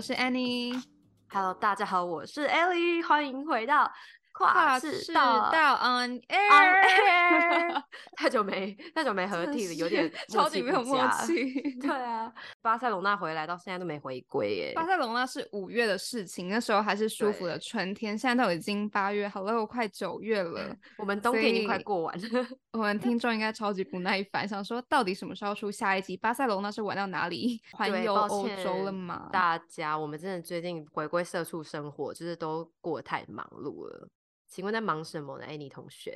我是 Annie。Hello，大家好，我是 Ellie，欢迎回到。跨世道，道 on air，太久没太久没 合体了，有点超级没有默契。对啊，巴塞隆纳回来到现在都没回归耶。巴塞隆纳是五月的事情，那时候还是舒服的春天，现在都已经八月，好了，快九月了，我们冬天已经快过完了。我们听众应该超级不耐烦，想说到底什么时候出下一集？巴塞隆纳是玩到哪里？环游欧洲了吗？大家，我们真的最近回归社畜生活，就是都过得太忙碌了。请问在忙什么呢？哎，你同学，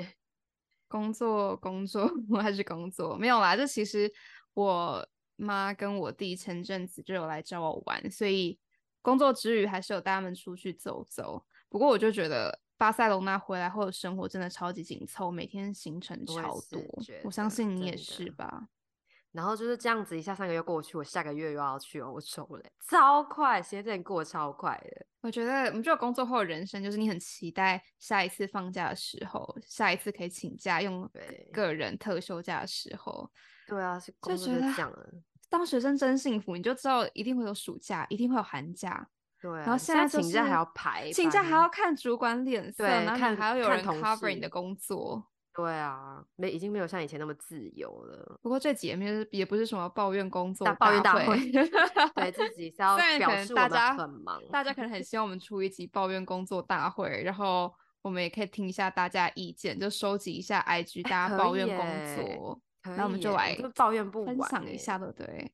工作工作，我还是工作，没有啦。这其实我妈跟我弟前阵子就有来找我玩，所以工作之余还是有带他们出去走走。不过我就觉得巴塞隆那回来后的生活真的超级紧凑，每天行程超多。我，我相信你也是吧。然后就是这样子，一下三个月过去，我下个月又要去欧洲了，超快，时间真的过得超快的。我觉得，我们觉得工作后的人生就是你很期待下一次放假的时候，下一次可以请假用个人特休假的时候。对啊，是工作就这样了。当学生真幸福，你就知道一定会有暑假，一定会有寒假。对啊，然后现在、就是、请假还要排，请假还要看主管脸色，对，然后还要有人 cover 你的工作。对啊，没已经没有像以前那么自由了。不过这几面也不是什么抱怨工作大抱怨大会，对自己是 要表示大家很忙，大家可能很希望我们出一集抱怨工作大会，然后我们也可以听一下大家意见，就收集一下 IG 大家抱怨工作，那我们就来抱怨不完，分享一下，对不对？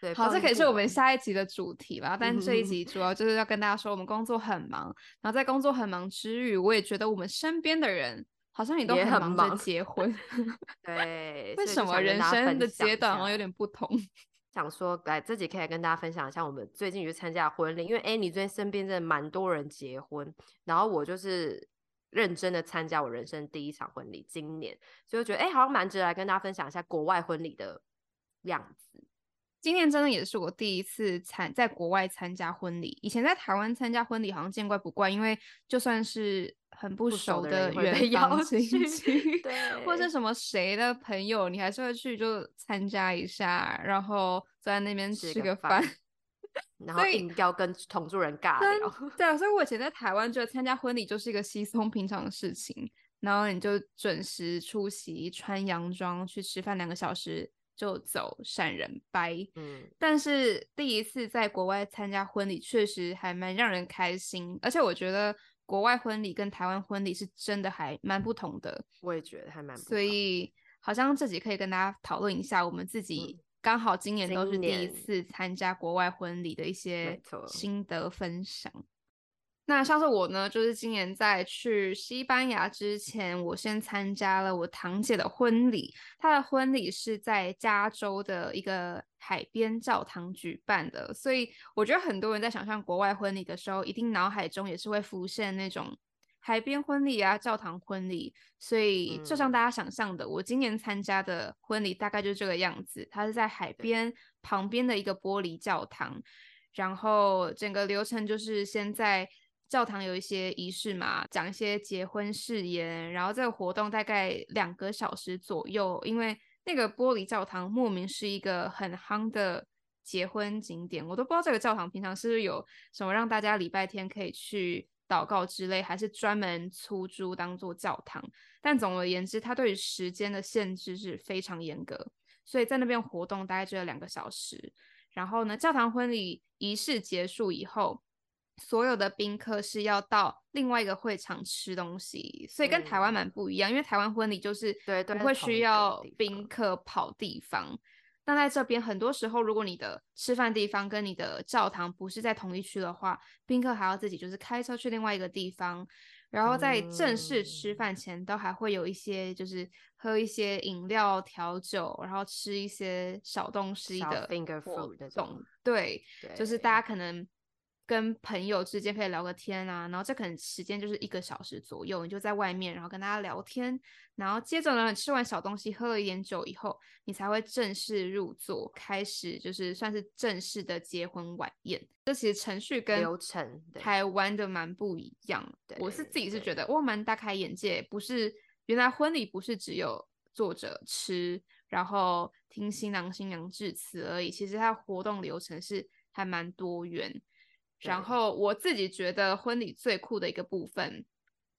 对，好，这可以是我们下一集的主题吧。但这一 集主要就是要跟大家说，我们工作很忙，然后在工作很忙之余，我也觉得我们身边的人。好像你都很忙着结婚，对，为什么人生的阶段好像有点不同？想说来自己可以跟大家分享一下，我们最近去参加婚礼，因为哎，你最近身边真的蛮多人结婚，然后我就是认真的参加我人生第一场婚礼，今年，所以我觉得哎，好像蛮值得来跟大家分享一下国外婚礼的样子。今年真的也是我第一次参在国外参加婚礼，以前在台湾参加婚礼好像见怪不怪，因为就算是很不熟的远邀亲戚，对，或者什么谁的朋友，你还是会去就参加一下，然后坐在那边吃个饭 然后硬要跟同住人尬聊。对啊，所以我以前在台湾觉得参加婚礼就是一个稀松平常的事情，然后你就准时出席，穿洋装去吃饭，两个小时。就走闪人掰，嗯，但是第一次在国外参加婚礼，确实还蛮让人开心，而且我觉得国外婚礼跟台湾婚礼是真的还蛮不同的。我也觉得还蛮不同，所以好像自己可以跟大家讨论一下，我们自己刚好今年都是第一次参加国外婚礼的一些心得分享。那像是我呢，就是今年在去西班牙之前，我先参加了我堂姐的婚礼。她的婚礼是在加州的一个海边教堂举办的，所以我觉得很多人在想象国外婚礼的时候，一定脑海中也是会浮现那种海边婚礼啊、教堂婚礼。所以就像大家想象的，我今年参加的婚礼大概就是这个样子。它是在海边旁边的一个玻璃教堂，然后整个流程就是先在。教堂有一些仪式嘛，讲一些结婚誓言，然后这个活动大概两个小时左右。因为那个玻璃教堂莫名是一个很夯的结婚景点，我都不知道这个教堂平常是不是有什么让大家礼拜天可以去祷告之类，还是专门出租当做教堂。但总而言之，它对于时间的限制是非常严格，所以在那边活动大概只有两个小时。然后呢，教堂婚礼仪式结束以后。所有的宾客是要到另外一个会场吃东西，所以跟台湾蛮不一样。嗯、因为台湾婚礼就是不会需要宾客跑地方，但在这边很多时候，如果你的吃饭地方跟你的教堂不是在同一区的话，宾客还要自己就是开车去另外一个地方，然后在正式吃饭前都还会有一些就是喝一些饮料调酒，然后吃一些小东西的活动。对，对，就是大家可能。跟朋友之间可以聊个天啊，然后这可能时间就是一个小时左右，你就在外面，然后跟大家聊天，然后接着呢，吃完小东西，喝了一点酒以后，你才会正式入座，开始就是算是正式的结婚晚宴。这其实程序跟流程台湾的蛮不一样。我是自己是觉得哇蛮大开眼界，不是原来婚礼不是只有坐着吃，然后听新郎新娘致辞而已，其实它活动流程是还蛮多元。然后我自己觉得婚礼最酷的一个部分，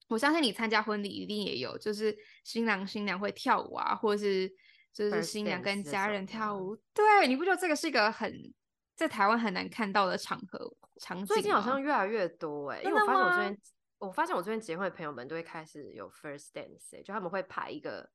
我相信你参加婚礼一定也有，就是新郎新娘会跳舞啊，或者是就是新娘跟家人跳舞。对，你不觉得这个是一个很在台湾很难看到的场合场景？最近好像越来越多哎、欸，因为我发现我这边，我发现我这边结婚的朋友们都会开始有 first dance，、欸、就他们会排一个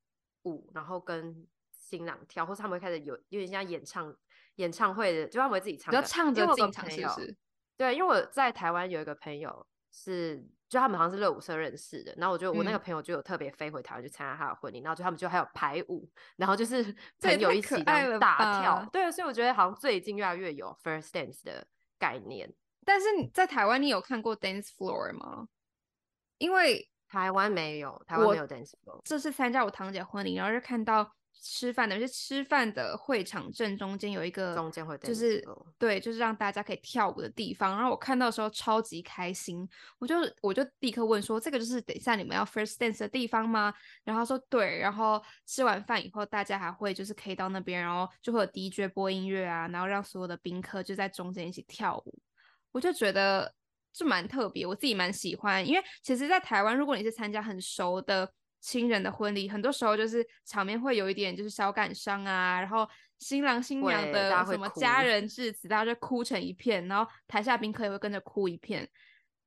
舞，然后跟新郎跳，或是他们会开始有有点像演唱演唱会的，就他们会自己唱，要唱着进场是不是？对，因为我在台湾有一个朋友是，就他们好像是热舞社认识的，然后我就我那个朋友就有特别飞回台湾去参加他的婚礼，嗯、然后就他们就还有排舞，然后就是 朋友一起的大跳，对，所以我觉得好像最近越来越有 first dance 的概念。但是你在台湾，你有看过 dance floor 吗？因为台湾没有，台湾没有 dance floor。这次参加我堂姐婚礼，然后就看到。吃饭的，就是吃饭的会场正中间有一个，中间会就是对，就是让大家可以跳舞的地方。然后我看到的时候超级开心，我就我就立刻问说：“这个就是等一下你们要 first dance 的地方吗？”然后他说：“对。”然后吃完饭以后，大家还会就是可以到那边，然后就会有 DJ 播音乐啊，然后让所有的宾客就在中间一起跳舞。我就觉得就蛮特别，我自己蛮喜欢，因为其实，在台湾，如果你是参加很熟的。亲人的婚礼，很多时候就是场面会有一点就是小感伤啊，然后新郎新娘的什么家人致辞，大家就哭成一片，然后台下宾客也会跟着哭一片。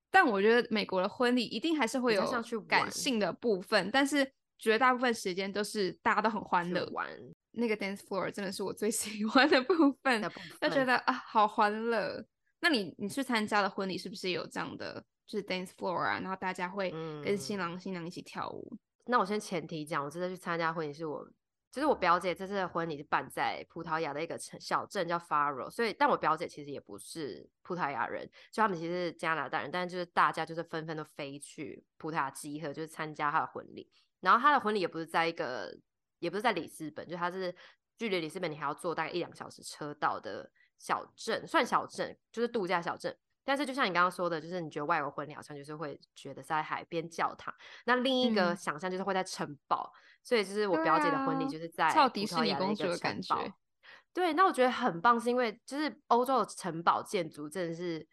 但我觉得美国的婚礼一定还是会有感性的部分，但是绝大部分时间都是大家都很欢乐。玩那个 dance floor 真的是我最喜欢的部分，就觉得啊好欢乐。那你你去参加的婚礼是不是有这样的，就是 dance floor 啊，然后大家会跟新郎新娘一起跳舞？那我先前提讲，我这次去参加婚礼是我，就是我表姐这次的婚礼是办在葡萄牙的一个城小镇叫 Faro，所以但我表姐其实也不是葡萄牙人，就他们其实是加拿大人，但是就是大家就是纷纷都飞去葡萄牙集合，就是参加她的婚礼。然后她的婚礼也不是在一个，也不是在里斯本，就她是距离里斯本你还要坐大概一两个小时车到的小镇，算小镇，就是度假小镇。但是就像你刚刚说的，就是你觉得外国婚礼好像就是会觉得在海边教堂，那另一个想象就是会在城堡，嗯、所以就是我表姐的婚礼就是在迪士尼公主的感觉。对，那我觉得很棒，是因为就是欧洲的城堡建筑真的是，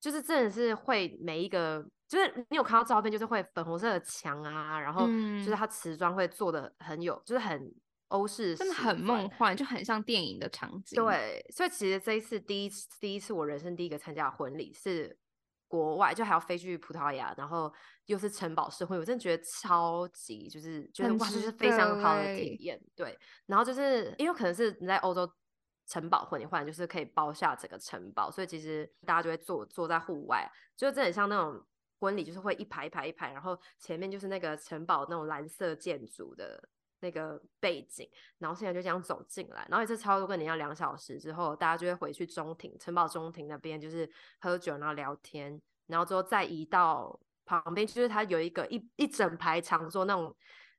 就是真的是会每一个，就是你有看到照片，就是会粉红色的墙啊，然后就是它瓷砖会做的很有，就是很。欧式真的很梦幻，就很像电影的场景。对，所以其实这一次第一次第一次我人生第一个参加婚礼是国外，就还要飞去葡萄牙，然后又是城堡式婚礼，我真的觉得超级就是觉得哇，就是非常好的体验。对，然后就是因为可能是你在欧洲城堡婚礼，或者就是可以包下整个城堡，所以其实大家就会坐坐在户外，就真的很像那种婚礼，就是会一排一排一排，然后前面就是那个城堡那种蓝色建筑的。那个背景，然后现在就这样走进来，然后一次超多跟你要两小时之后，大家就会回去中庭，城堡中庭那边就是喝酒，然后聊天，然后之后再移到旁边，就是它有一个一一整排长桌那种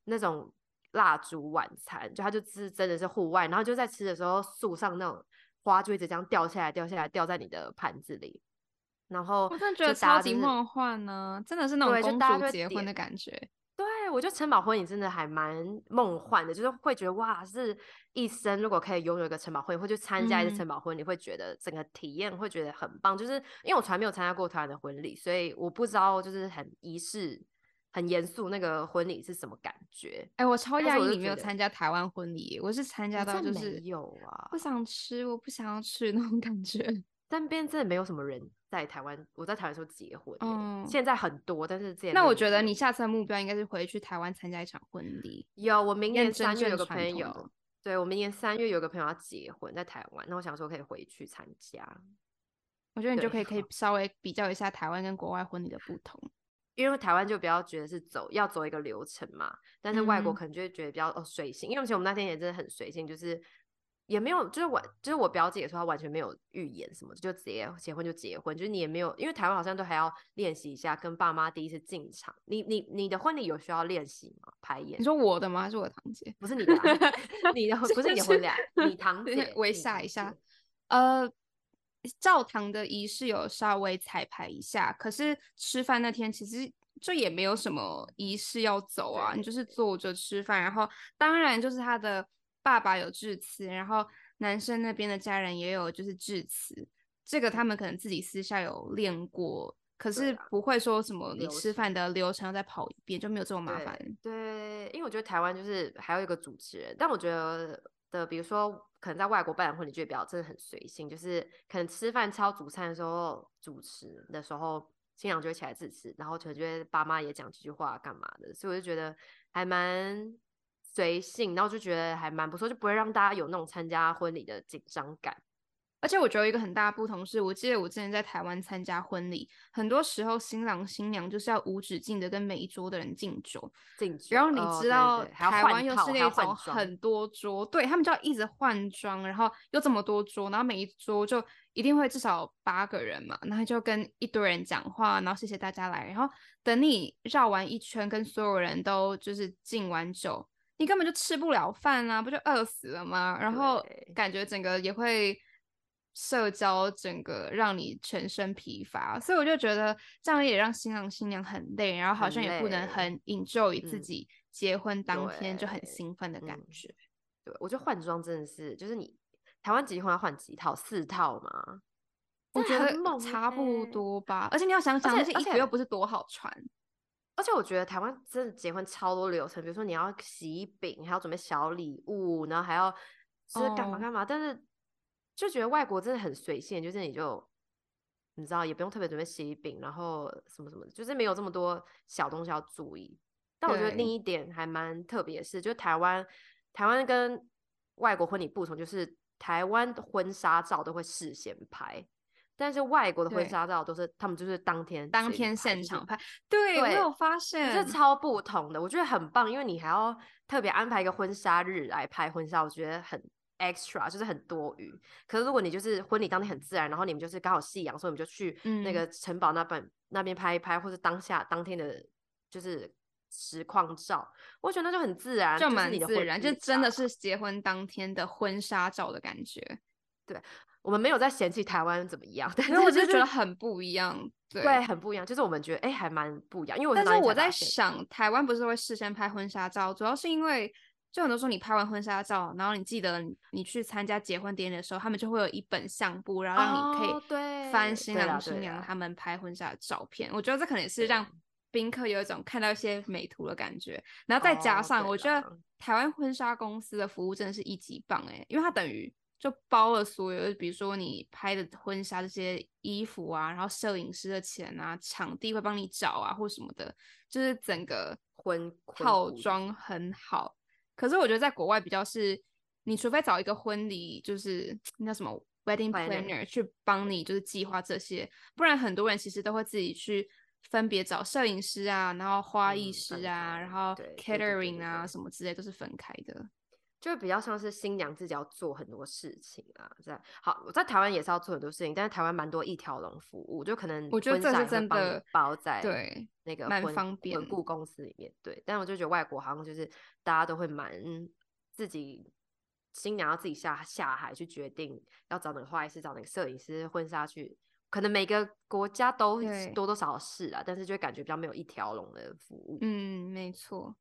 那种蜡烛晚餐，就它就是真的是户外，然后就在吃的时候，树上那种花就一直这样掉下来，掉下来，掉在你的盘子里，然后我真的觉得超级梦幻呢，真的是那种公主结婚的感觉。对，我觉得城堡婚礼真的还蛮梦幻的，就是会觉得哇，是一生如果可以拥有一个城堡婚礼，或去参加一次城堡婚礼，嗯、会觉得整个体验会觉得很棒。就是因为我从来没有参加过台湾的婚礼，所以我不知道就是很仪式、很严肃那个婚礼是什么感觉。哎，我超讶异你没有参加台湾婚礼，我是参加到就是没有啊，不想吃，我不想要吃那种感觉。但边真的没有什么人在台湾，我在台湾时候结婚，嗯，现在很多，但是这那我觉得你下次的目标应该是回去台湾参加一场婚礼。有，我明年三月有个朋友，对，我明年三月有个朋友要结婚在台湾，那我想说可以回去参加。我觉得你就可以可以稍微比较一下台湾跟国外婚礼的不同，因为台湾就比较觉得是走要走一个流程嘛，但是外国可能就会觉得比较哦随性，因为其实我们那天也真的很随性，就是。也没有，就是我，就是我表姐也说，她完全没有预言什么，就直接结婚就结婚，就是你也没有，因为台湾好像都还要练习一下跟爸妈第一次进场。你你你的婚礼有需要练习吗？排演？你说我的吗？还是我堂姐？不是你的，你的不是你的婚礼，你 堂姐。微下一下，呃，教堂的仪式有稍微彩排一下，可是吃饭那天其实就也没有什么仪式要走啊，你就是坐着吃饭，然后当然就是他的。爸爸有致辞，然后男生那边的家人也有就是致辞，这个他们可能自己私下有练过，可是不会说什么你吃饭的流程要再跑一遍，就没有这么麻烦。对，因为我觉得台湾就是还有一个主持人，但我觉得的，比如说可能在外国办婚礼，就比较真的很随性，就是可能吃饭超主餐的时候，主持的时候新娘就会起来致辞，然后可能觉得爸妈也讲几句话干嘛的，所以我就觉得还蛮随性，然后就觉得还蛮不错，就不会让大家有那种参加婚礼的紧张感。而且我觉得一个很大的不同是，我记得我之前在台湾参加婚礼，很多时候新郎新娘就是要无止境的跟每一桌的人敬酒，敬酒。然后你知道、台湾又是那种很多桌，对他们就要一直换装，然后又这么多桌，然后每一桌就一定会至少八个人嘛，然后就跟一堆人讲话，然后谢谢大家来，然后等你绕完一圈，跟所有人都就是敬完酒，你根本就吃不了饭啊，不就饿死了吗？然后感觉整个也会。社交整个让你全身疲乏，所以我就觉得这样也让新郎新娘很累，然后好像也不能很 enjoy 自己结婚当天就很兴奋的感觉。嗯、对，对我觉得换装真的是，就是你台湾结婚要换几套？四套吗？我觉得差不多吧。而且你要想想，那些衣服又不是多好穿。而且我觉得台湾真的结婚超多流程，比如说你要喜饼，还要准备小礼物，然后还要就是干嘛干嘛，oh. 但是。就觉得外国真的很随性，就是你就你知道也不用特别准备喜饼，然后什么什么的，就是没有这么多小东西要注意。但我觉得另一点还蛮特别的是，就是台湾台湾跟外国婚礼不同，就是台湾的婚纱照都会事先拍，但是外国的婚纱照都是他们就是当天当天现场拍。对，我有发现，是超不同的，我觉得很棒，因为你还要特别安排一个婚纱日来拍婚纱，我觉得很。extra 就是很多余，可是如果你就是婚礼当天很自然，然后你们就是刚好夕阳，所以我们就去那个城堡那边、嗯、那边拍一拍，或是当下当天的，就是实况照，我觉得那就很自然，就蛮自然，就真的是结婚当天的婚纱照的感觉。对，我们没有在嫌弃台湾怎么样，但是我就觉得 很不一样，对，对很不一样，就是我们觉得哎、欸、还蛮不一样，因为我但是我在想，台湾不是会事先拍婚纱照，主要是因为。就很多时候，你拍完婚纱照，然后你记得你去参加结婚典礼的时候，他们就会有一本相簿，然后让你可以翻新郎新娘他们拍婚纱的照片。我觉得这可能也是让宾客有一种看到一些美图的感觉。然后再加上，我觉得台湾婚纱公司的服务真的是一级棒哎、欸，因为它等于就包了所有，比如说你拍的婚纱这些衣服啊，然后摄影师的钱啊，场地会帮你找啊，或什么的，就是整个婚套装很好。可是我觉得在国外比较是，你除非找一个婚礼就是那什么 wedding planner 去帮你就是计划这些，不然很多人其实都会自己去分别找摄影师啊，然后花艺师啊，嗯、然后 catering 啊什么之类都是分开的，就比较像是新娘自己要做很多事情啊。在好，我在台湾也是要做很多事情，但是台湾蛮多一条龙服务，就可能我觉得这是真的包在对那个蛮方便婚顾公司里面对，但我就觉得外国好像就是。大家都会蛮自己新娘要自己下下海去决定要找哪个花艺师，找哪个摄影师，婚纱去，可能每个国家都多多少少是啊，但是就会感觉比较没有一条龙的服务。嗯，没错。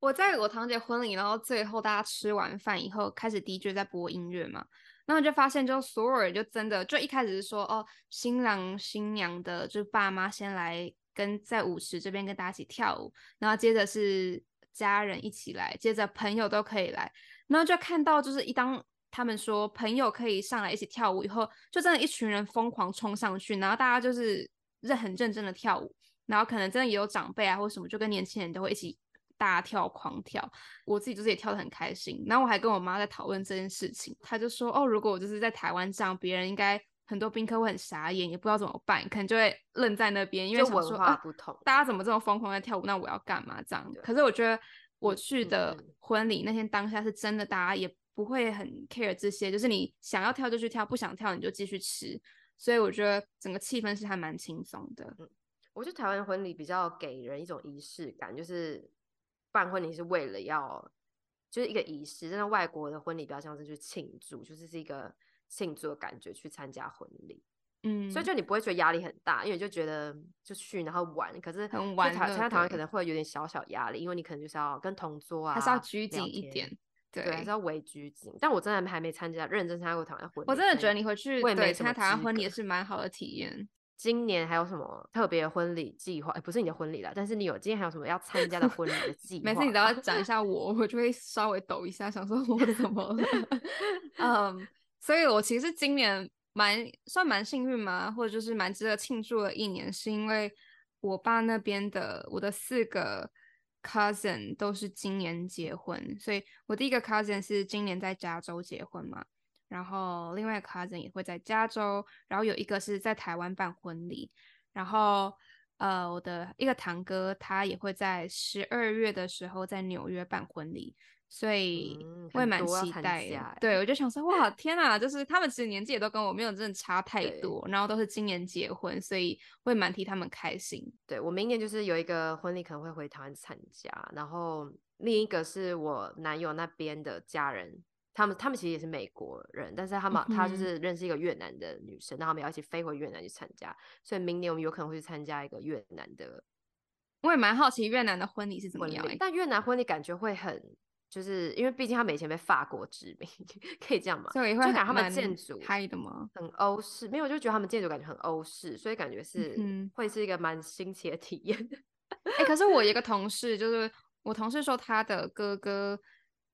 我在我堂姐婚礼，然后最后大家吃完饭以后，开始 DJ 在播音乐嘛，然后就发现就所有人就真的就一开始是说哦，新郎新娘的就爸妈先来跟在舞池这边跟大家一起跳舞，然后接着是。家人一起来，接着朋友都可以来，然后就看到就是一当他们说朋友可以上来一起跳舞以后，就真的一群人疯狂冲上去，然后大家就是认很认真的跳舞，然后可能真的也有长辈啊或什么，就跟年轻人都会一起大跳狂跳。我自己就是也跳得很开心，然后我还跟我妈在讨论这件事情，她就说哦，如果我就是在台湾这样，别人应该。很多宾客会很傻眼，也不知道怎么办，可能就会愣在那边，因为想说啊，大家怎么这么疯狂在跳舞？那我要干嘛？这样。可是我觉得我去的婚礼那天当下是真的，大家也不会很 care 这些，就是你想要跳就去跳，不想跳你就继续吃。所以我觉得整个气氛是还蛮轻松的。嗯，我觉得台湾婚礼比较给人一种仪式感，就是办婚礼是为了要就是一个仪式，但是外国的婚礼比较像是去庆祝，就是是一个。庆祝的感觉去参加婚礼，嗯，所以就你不会觉得压力很大，因为就觉得就去然后玩，可是玩参加台湾可能会有点小小压力，因为你可能就是要跟同桌啊，还是要拘谨一点，对，还是要微拘谨。但我真的还没参加认真参加过台湾婚礼，我真的觉得你回去对参加台湾婚礼也是蛮好的体验。今年还有什么特别婚礼计划？哎，不是你的婚礼啦，但是你有今天还有什么要参加的婚礼的计划？每次你都要讲一下我，我就会稍微抖一下，想说我怎么了？嗯，um, 所以我其实今年蛮算蛮幸运嘛，或者就是蛮值得庆祝的一年，是因为我爸那边的我的四个 cousin 都是今年结婚，所以我第一个 cousin 是今年在加州结婚嘛。然后另外 cousin 也会在加州，然后有一个是在台湾办婚礼，然后呃我的一个堂哥他也会在十二月的时候在纽约办婚礼，所以我也蛮期待的。嗯、对，我就想说哇天哪，就是他们其实年纪也都跟我没有真的差太多，然后都是今年结婚，所以会蛮替他们开心。对，我明年就是有一个婚礼可能会回台湾参加，然后另一个是我男友那边的家人。他们他们其实也是美国人，但是他们、嗯、他就是认识一个越南的女生，然后他们要一起飞回越南去参加，所以明年我们有可能会去参加一个越南的。我也蛮好奇越南的婚礼是怎么样，但越南婚礼感觉会很，就是因为毕竟他们以前被法国殖民，可以这样吗？所以会就感觉他们建筑拍的吗？很欧式，没有，就觉得他们建筑感觉很欧式，所以感觉是、嗯、会是一个蛮新奇的体验。哎、欸，可是我一个同事，就是我同事说他的哥哥。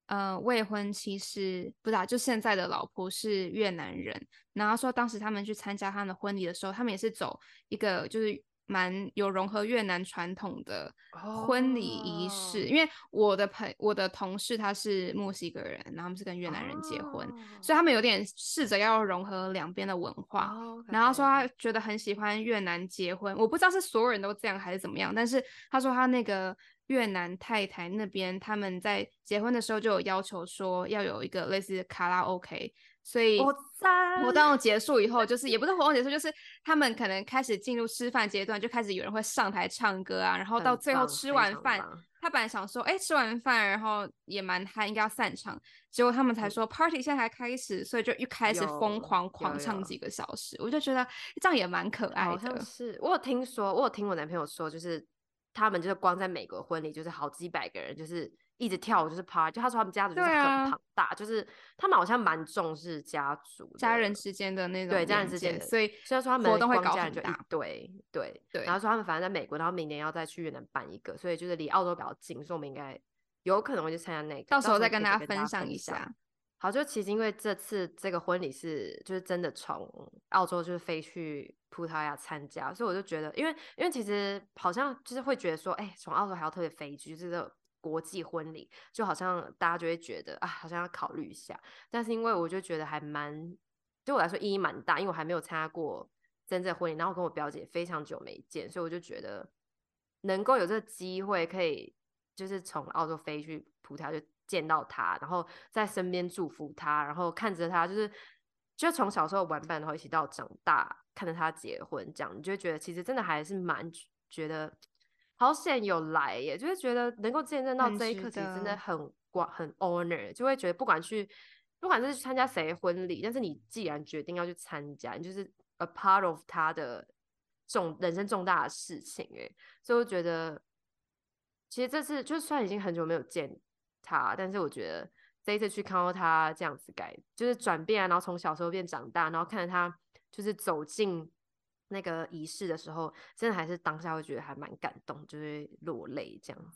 呃，未婚妻是不是啊？就现在的老婆是越南人，然后说当时他们去参加他们的婚礼的时候，他们也是走一个就是蛮有融合越南传统的婚礼仪式。Oh. 因为我的朋我的同事他是墨西哥人，然后他们是跟越南人结婚，oh. 所以他们有点试着要融合两边的文化。Oh. 然后说他觉得很喜欢越南结婚，我不知道是所有人都这样还是怎么样，但是他说他那个。越南太太那边，他们在结婚的时候就有要求说要有一个类似卡拉 OK，所以活动。结束以后，就是也不是活动结束，就是他们可能开始进入吃饭阶段，就开始有人会上台唱歌啊，然后到最后吃完饭，他本来想说，哎、欸，吃完饭然后也蛮嗨，应该要散场，结果他们才说 party 现在才开始，所以就又开始疯狂狂唱几个小时，我就觉得这样也蛮可。爱的。好像是我有听说，我有听我男朋友说，就是。他们就是光在美国婚礼，就是好几百个人，就是一直跳舞，就是 party。就他说他们家族就是很庞大，啊、就是他们好像蛮重视家族、家人之间的那种对家人之间，所以虽然说他们活动会搞很大，对对对。然后说他们反正在美国，然后明年要再去越南办一个，所以就是离澳洲比较近，所以我们应该有可能会去参加那个，到时候再跟大家分享一下。好，就其实因为这次这个婚礼是就是真的从澳洲就是飞去葡萄牙参加，所以我就觉得，因为因为其实好像就是会觉得说，哎，从澳洲还要特别飞去，就是这个国际婚礼，就好像大家就会觉得啊，好像要考虑一下。但是因为我就觉得还蛮对我来说意义蛮大，因为我还没有参加过真正婚礼，然后跟我表姐非常久没见，所以我就觉得能够有这个机会，可以就是从澳洲飞去葡萄牙就。见到他，然后在身边祝福他，然后看着他，就是就从小时候玩伴，然后一起到长大，看着他结婚，这样你就会觉得其实真的还是蛮觉得好险有来耶，就是觉得能够见证到这一刻，其实真的很光很 honor，就会觉得不管去不管是去参加谁婚礼，但是你既然决定要去参加，你就是 a part of 他的重人生重大的事情哎，所以我觉得其实这次就算已经很久没有见。他，但是我觉得这一次去看到他这样子改，就是转变啊，然后从小时候变长大，然后看着他就是走进那个仪式的时候，真的还是当下会觉得还蛮感动，就是落泪这样。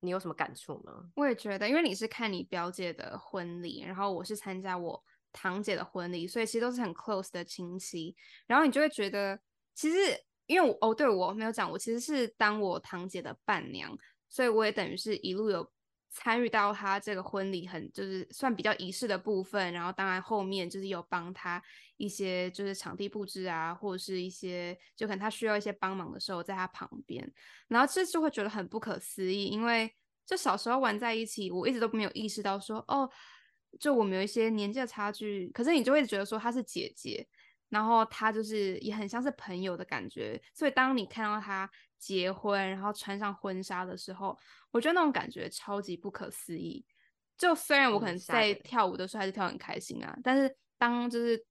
你有什么感触吗？我也觉得，因为你是看你表姐的婚礼，然后我是参加我堂姐的婚礼，所以其实都是很 close 的亲戚，然后你就会觉得，其实因为我哦，对，我没有讲，我其实是当我堂姐的伴娘，所以我也等于是一路有。参与到他这个婚礼很就是算比较仪式的部分，然后当然后面就是有帮他一些就是场地布置啊，或者是一些就可能他需要一些帮忙的时候，在他旁边，然后这就会觉得很不可思议，因为就小时候玩在一起，我一直都没有意识到说哦，就我们有一些年纪的差距，可是你就会觉得说她是姐姐，然后她就是也很像是朋友的感觉，所以当你看到她结婚，然后穿上婚纱的时候。我觉得那种感觉超级不可思议。就虽然我可能在跳舞的时候还是跳很开心啊，但是当就是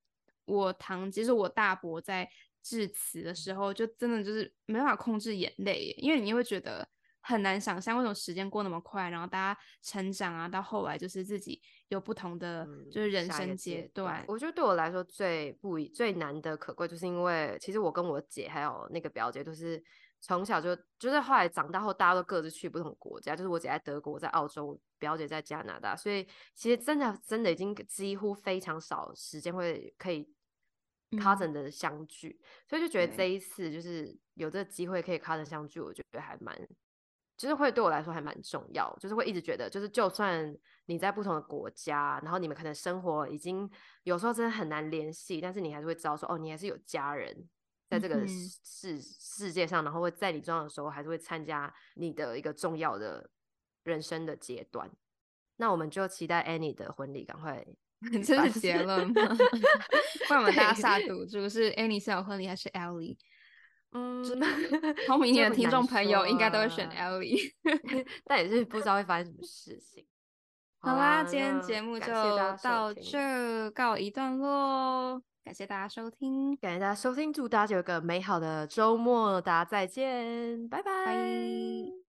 我堂，其实我大伯在致辞的时候，就真的就是没办法控制眼泪，因为你会觉得很难想象为什么时间过那么快，然后大家成长啊，到后来就是自己有不同的就是人生阶段。嗯、我觉得对我来说最不最难的可贵，就是因为其实我跟我姐还有那个表姐都是从小就就是后来长大后，大家都各自去不同国家，就是我姐在德国，在澳洲，表姐在加拿大，所以其实真的真的已经几乎非常少时间会可以 cousin 的相聚，嗯、所以就觉得这一次就是有这个机会可以 cousin 相聚，我觉得还蛮。就是会对我来说还蛮重要，就是会一直觉得，就是就算你在不同的国家，然后你们可能生活已经有时候真的很难联系，但是你还是会知道说，哦，你还是有家人在这个世、嗯、世界上，然后会在你重要的时候还是会参加你的一个重要的人生的阶段。那我们就期待 Annie 的婚礼赶快 真的结了吗？为我们大家 下赌注是 Annie 先有婚礼还是 Ellie？嗯，聪明点的听众朋友应该都会选 Ellie，但也是不知道会发生什么事情。好啦，今天节目就到这告一段落，感谢大家收听，感谢大家收听，祝大家有个美好的周末，大家再见，拜拜。